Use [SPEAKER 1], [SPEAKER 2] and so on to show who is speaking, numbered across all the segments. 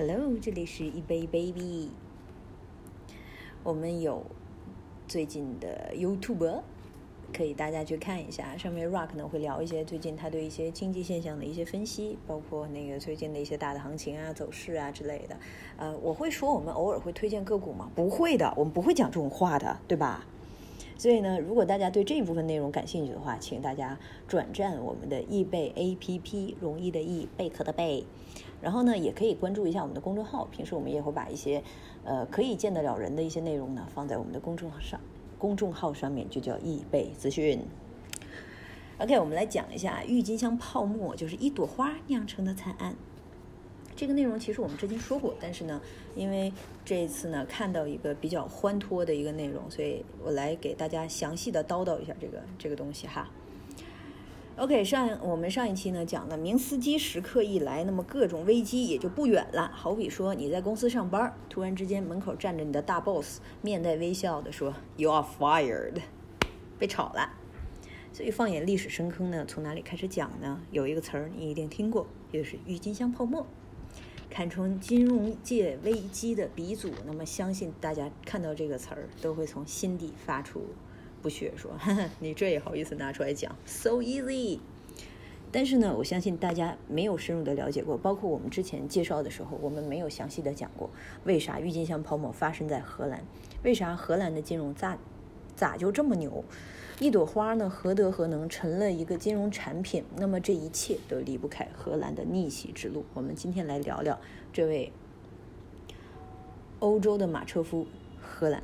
[SPEAKER 1] Hello，这里是一杯 baby。我们有最近的 YouTube，可以大家去看一下。上面 Rock 呢会聊一些最近他对一些经济现象的一些分析，包括那个最近的一些大的行情啊、走势啊之类的。呃，我会说我们偶尔会推荐个股吗？不会的，我们不会讲这种话的，对吧？所以呢，如果大家对这一部分内容感兴趣的话，请大家转战我们的易贝 APP，容易的易，贝壳的贝。然后呢，也可以关注一下我们的公众号，平时我们也会把一些呃可以见得了人的一些内容呢放在我们的公众号上，公众号上面就叫易贝资讯。OK，我们来讲一下郁金香泡沫，就是一朵花酿成的惨案。这个内容其实我们之前说过，但是呢，因为这一次呢看到一个比较欢脱的一个内容，所以我来给大家详细的叨叨一下这个这个东西哈。OK，上我们上一期呢讲了明斯基时刻一来，那么各种危机也就不远了。好比说你在公司上班，突然之间门口站着你的大 boss，面带微笑的说 “You are fired”，被炒了。所以放眼历史深坑呢，从哪里开始讲呢？有一个词儿你一定听过，就是郁金香泡沫。堪称金融界危机的鼻祖，那么相信大家看到这个词儿都会从心底发出不屑，说：“ 你这也好意思拿出来讲？So easy。”但是呢，我相信大家没有深入的了解过，包括我们之前介绍的时候，我们没有详细的讲过为啥郁金香泡沫发生在荷兰，为啥荷兰的金融咋咋就这么牛？一朵花呢，何德何能成了一个金融产品？那么这一切都离不开荷兰的逆袭之路。我们今天来聊聊这位欧洲的马车夫——荷兰。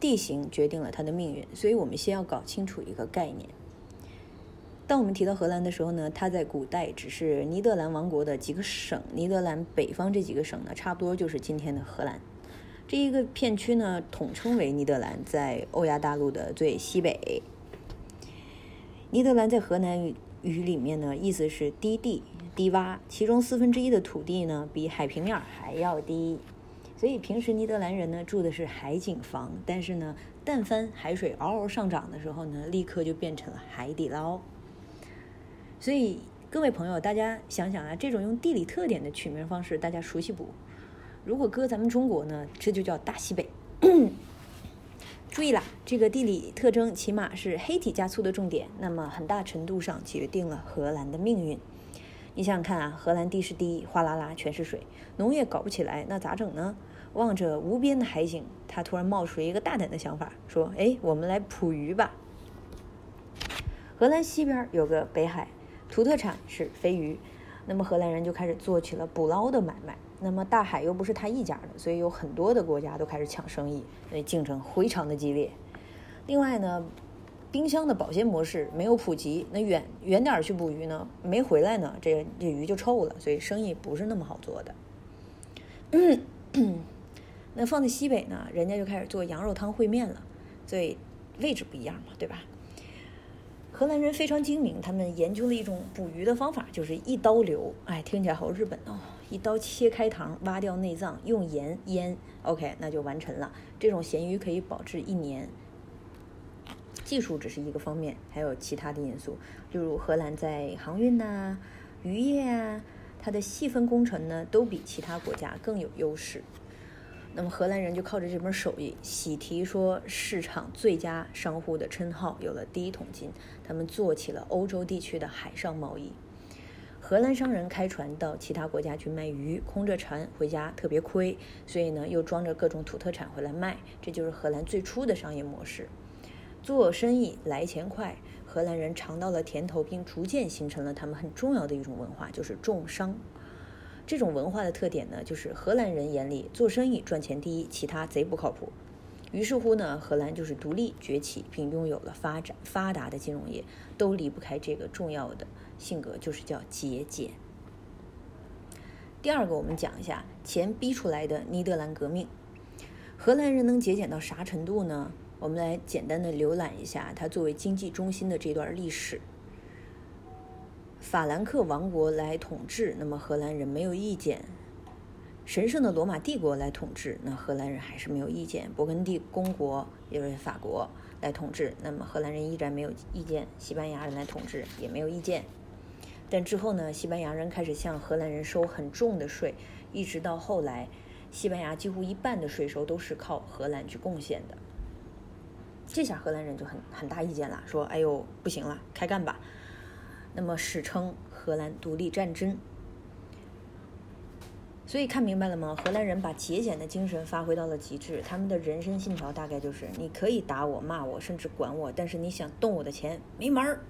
[SPEAKER 1] 地形决定了他的命运，所以我们先要搞清楚一个概念。当我们提到荷兰的时候呢，它在古代只是尼德兰王国的几个省，尼德兰北方这几个省呢，差不多就是今天的荷兰。这一个片区呢，统称为尼德兰，在欧亚大陆的最西北。尼德兰在河南语里面呢，意思是低地、低洼，其中四分之一的土地呢，比海平面还要低。所以平时尼德兰人呢，住的是海景房，但是呢，但凡海水嗷嗷上涨的时候呢，立刻就变成了海底捞。所以各位朋友，大家想想啊，这种用地理特点的取名方式，大家熟悉不？如果搁咱们中国呢，这就叫大西北。注意啦，这个地理特征起码是黑体加粗的重点，那么很大程度上决定了荷兰的命运。你想想看啊，荷兰地势低，哗啦啦全是水，农业搞不起来，那咋整呢？望着无边的海景，他突然冒出一个大胆的想法，说：“哎，我们来捕鱼吧。”荷兰西边有个北海，土特产是飞鱼，那么荷兰人就开始做起了捕捞的买卖。那么大海又不是他一家的，所以有很多的国家都开始抢生意，所以竞争非常的激烈。另外呢，冰箱的保鲜模式没有普及，那远远点去捕鱼呢，没回来呢，这这鱼就臭了，所以生意不是那么好做的。那放在西北呢，人家就开始做羊肉汤烩面了，所以位置不一样嘛，对吧？荷兰人非常精明，他们研究了一种捕鱼的方法，就是一刀流。哎，听起来好日本哦！一刀切开膛，挖掉内脏，用盐腌，OK，那就完成了。这种咸鱼可以保质一年。技术只是一个方面，还有其他的因素，例如荷兰在航运呐、渔业啊，它的细分工程呢，都比其他国家更有优势。那么荷兰人就靠着这门手艺，喜提说市场最佳商户的称号，有了第一桶金。他们做起了欧洲地区的海上贸易。荷兰商人开船到其他国家去卖鱼，空着船回家特别亏，所以呢又装着各种土特产回来卖。这就是荷兰最初的商业模式。做生意来钱快，荷兰人尝到了甜头，并逐渐形成了他们很重要的一种文化，就是重商。这种文化的特点呢，就是荷兰人眼里做生意赚钱第一，其他贼不靠谱。于是乎呢，荷兰就是独立崛起，并拥有了发展发达的金融业，都离不开这个重要的性格，就是叫节俭。第二个，我们讲一下钱逼出来的尼德兰革命。荷兰人能节俭到啥程度呢？我们来简单的浏览一下它作为经济中心的这段历史。法兰克王国来统治，那么荷兰人没有意见；神圣的罗马帝国来统治，那荷兰人还是没有意见；勃艮第公国也就是法国来统治，那么荷兰人依然没有意见；西班牙人来统治也没有意见。但之后呢，西班牙人开始向荷兰人收很重的税，一直到后来，西班牙几乎一半的税收都是靠荷兰去贡献的。这下荷兰人就很很大意见了，说：“哎呦，不行了，开干吧！”那么史称荷兰独立战争。所以看明白了吗？荷兰人把节俭的精神发挥到了极致，他们的人生信条大概就是：你可以打我、骂我，甚至管我，但是你想动我的钱，没门儿。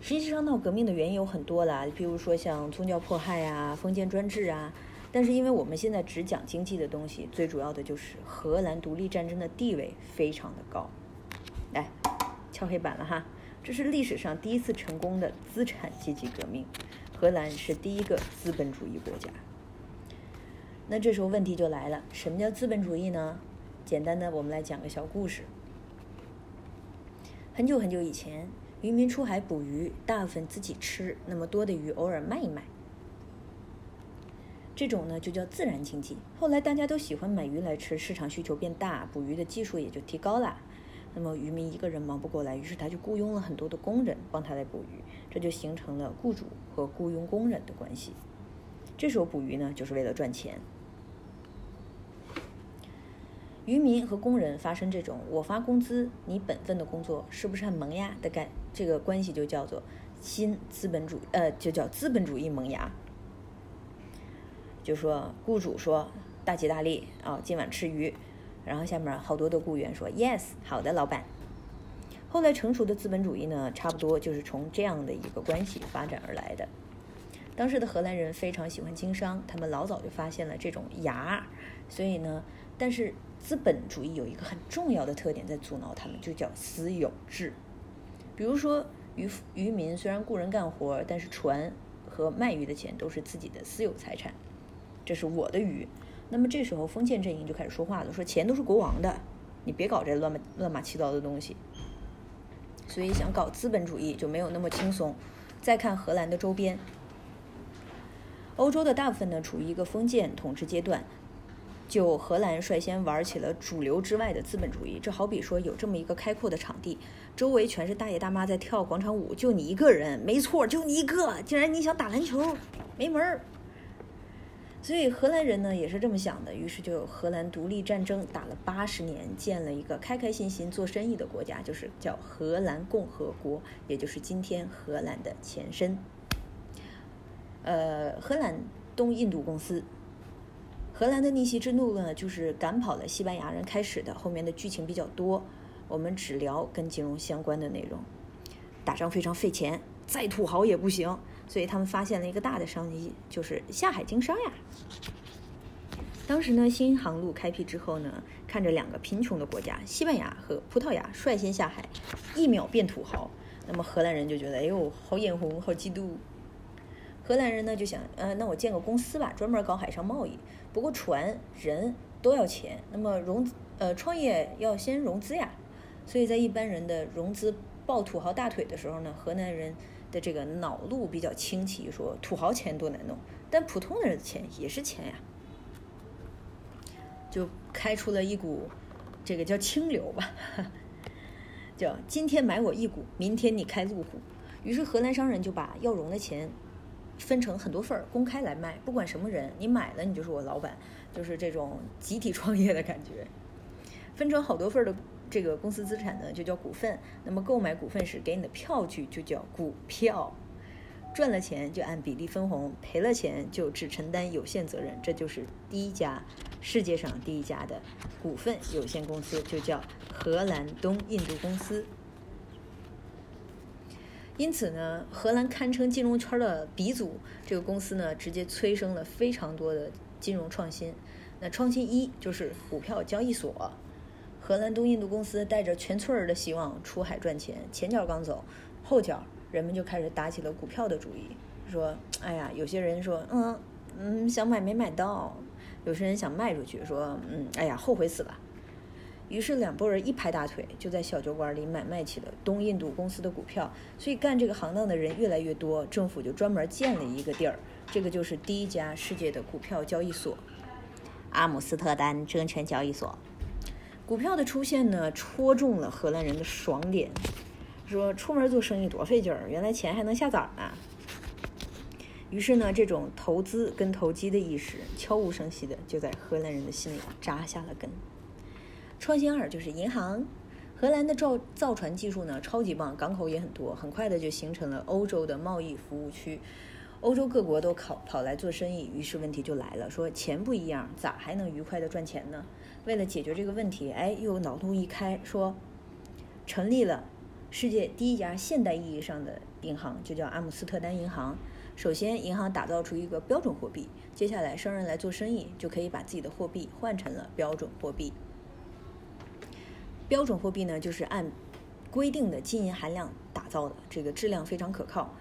[SPEAKER 1] 实际上闹革命的原因有很多啦，比如说像宗教迫害啊、封建专制啊。但是因为我们现在只讲经济的东西，最主要的就是荷兰独立战争的地位非常的高。来，敲黑板了哈，这是历史上第一次成功的资产阶级革命。荷兰是第一个资本主义国家。那这时候问题就来了，什么叫资本主义呢？简单的，我们来讲个小故事。很久很久以前，渔民出海捕鱼，大部分自己吃，那么多的鱼偶尔卖一卖。这种呢就叫自然经济。后来大家都喜欢买鱼来吃，市场需求变大，捕鱼的技术也就提高了。那么渔民一个人忙不过来，于是他就雇佣了很多的工人帮他来捕鱼，这就形成了雇主和雇佣工人的关系。这时候捕鱼呢，就是为了赚钱。渔民和工人发生这种我发工资，你本分的工作是不是很萌呀的感，这个关系就叫做新资本主义，呃，就叫资本主义萌芽。就说雇主说大吉大利啊，今晚吃鱼。然后下面好多的雇员说：“Yes，好的，老板。”后来成熟的资本主义呢，差不多就是从这样的一个关系发展而来的。当时的荷兰人非常喜欢经商，他们老早就发现了这种芽，所以呢，但是资本主义有一个很重要的特点在阻挠他们，就叫私有制。比如说渔渔民虽然雇人干活，但是船和卖鱼的钱都是自己的私有财产，这是我的鱼。那么这时候，封建阵营就开始说话了，说钱都是国王的，你别搞这乱乱码七糟的东西。所以想搞资本主义就没有那么轻松。再看荷兰的周边，欧洲的大部分呢处于一个封建统治阶段，就荷兰率先玩起了主流之外的资本主义。这好比说有这么一个开阔的场地，周围全是大爷大妈在跳广场舞，就你一个人，没错，就你一个，竟然你想打篮球，没门儿。所以荷兰人呢也是这么想的，于是就有荷兰独立战争，打了八十年，建了一个开开心心做生意的国家，就是叫荷兰共和国，也就是今天荷兰的前身。呃，荷兰东印度公司，荷兰的逆袭之路呢，就是赶跑了西班牙人开始的，后面的剧情比较多，我们只聊跟金融相关的内容。打仗非常费钱，再土豪也不行。所以他们发现了一个大的商机，就是下海经商呀。当时呢，新航路开辟之后呢，看着两个贫穷的国家，西班牙和葡萄牙率先下海，一秒变土豪。那么荷兰人就觉得，哎呦，好眼红，好嫉妒。荷兰人呢就想，呃，那我建个公司吧，专门搞海上贸易。不过船人都要钱，那么融呃创业要先融资呀。所以在一般人的融资抱土豪大腿的时候呢，荷兰人。的这个脑路比较清奇，说土豪钱多难弄，但普通人的钱也是钱呀，就开出了一股这个叫清流吧，叫今天买我一股，明天你开路虎。于是荷兰商人就把要融的钱分成很多份儿，公开来卖，不管什么人，你买了你就是我老板，就是这种集体创业的感觉，分成好多份儿的。这个公司资产呢就叫股份，那么购买股份时给你的票据就叫股票，赚了钱就按比例分红，赔了钱就只承担有限责任，这就是第一家世界上第一家的股份有限公司，就叫荷兰东印度公司。因此呢，荷兰堪称金融圈的鼻祖，这个公司呢直接催生了非常多的金融创新。那创新一就是股票交易所。荷兰东印度公司带着全村人的希望出海赚钱，前脚刚走，后脚人们就开始打起了股票的主意，说：“哎呀，有些人说，嗯嗯，想买没买到；有些人想卖出去，说，嗯，哎呀，后悔死了。”于是两拨人一拍大腿，就在小酒馆里买卖起了东印度公司的股票。所以干这个行当的人越来越多，政府就专门建了一个地儿，这个就是第一家世界的股票交易所——阿姆斯特丹证券交易所。股票的出现呢，戳中了荷兰人的爽点。说出门做生意多费劲儿，原来钱还能下崽呢。于是呢，这种投资跟投机的意识悄无声息的就在荷兰人的心里扎下了根。创新二就是银行。荷兰的造造船技术呢超级棒，港口也很多，很快的就形成了欧洲的贸易服务区。欧洲各国都跑跑来做生意，于是问题就来了，说钱不一样，咋还能愉快的赚钱呢？为了解决这个问题，哎，又脑洞一开，说成立了世界第一家现代意义上的银行，就叫阿姆斯特丹银行。首先，银行打造出一个标准货币，接下来商人来做生意就可以把自己的货币换成了标准货币。标准货币呢，就是按规定的金银含量打造的，这个质量非常可靠。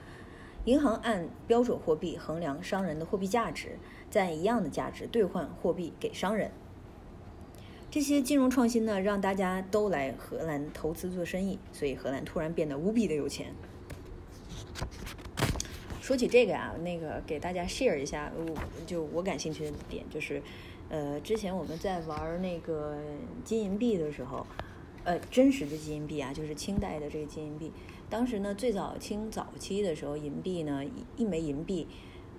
[SPEAKER 1] 银行按标准货币衡量商人的货币价值，在一样的价值兑换货币给商人。这些金融创新呢，让大家都来荷兰投资做生意，所以荷兰突然变得无比的有钱。说起这个呀，那个给大家 share 一下，我就我感兴趣的点就是，呃，之前我们在玩那个金银币的时候。呃，真实的金银币啊，就是清代的这个金银币。当时呢，最早清早期的时候，银币呢，一枚银币，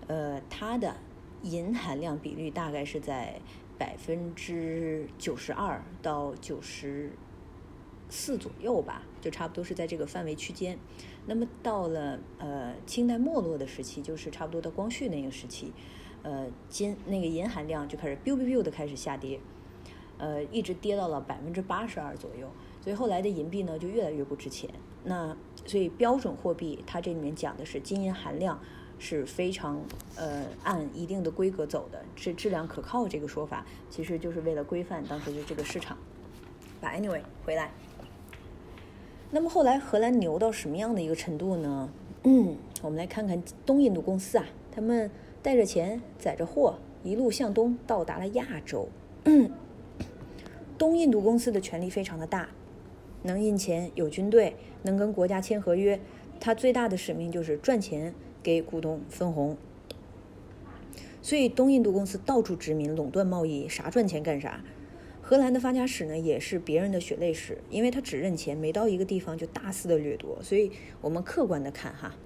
[SPEAKER 1] 呃，它的银含量比率大概是在百分之九十二到九十四左右吧，就差不多是在这个范围区间。那么到了呃清代没落的时期，就是差不多到光绪那个时期，呃，金那个银含量就开始 biu biu biu 的开始下跌。呃，一直跌到了百分之八十二左右，所以后来的银币呢就越来越不值钱。那所以标准货币它这里面讲的是金银含量是非常呃按一定的规格走的，是质量可靠这个说法，其实就是为了规范当时的这个市场。But anyway，回来，那么后来荷兰牛到什么样的一个程度呢？嗯，我们来看看东印度公司啊，他们带着钱载着货一路向东到达了亚洲。东印度公司的权力非常的大，能印钱，有军队，能跟国家签合约。它最大的使命就是赚钱，给股东分红。所以东印度公司到处殖民，垄断贸易，啥赚钱干啥。荷兰的发家史呢，也是别人的血泪史，因为他只认钱，每到一个地方就大肆的掠夺。所以我们客观的看哈。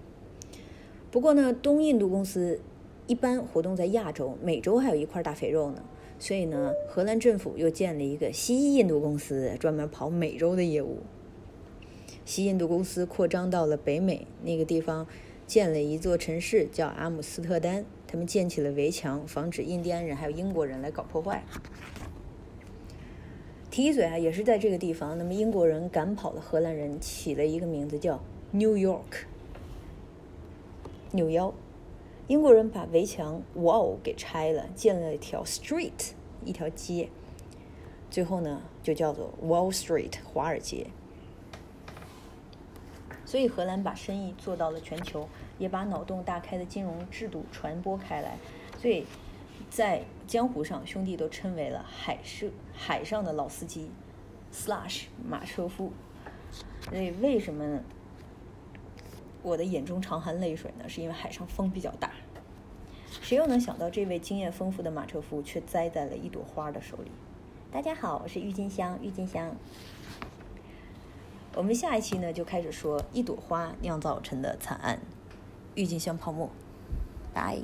[SPEAKER 1] 不过呢，东印度公司一般活动在亚洲、美洲，还有一块大肥肉呢。所以呢，荷兰政府又建了一个西印度公司，专门跑美洲的业务。西印度公司扩张到了北美那个地方，建了一座城市叫阿姆斯特丹。他们建起了围墙，防止印第安人还有英国人来搞破坏。提一嘴啊，也是在这个地方，那么英国人赶跑了荷兰人，起了一个名字叫 New York，纽腰。英国人把围墙 wall 给拆了，建了一条 street 一条街，最后呢就叫做 Wall Street 华尔街。所以荷兰把生意做到了全球，也把脑洞大开的金融制度传播开来。所以在江湖上，兄弟都称为了海社海上的老司机 slash 马车夫。所以为什么？我的眼中常含泪水呢，是因为海上风比较大。谁又能想到，这位经验丰富的马车夫却栽在了一朵花的手里？大家好，我是郁金香，郁金香。我们下一期呢，就开始说一朵花酿造成的惨案——郁金香泡沫。拜。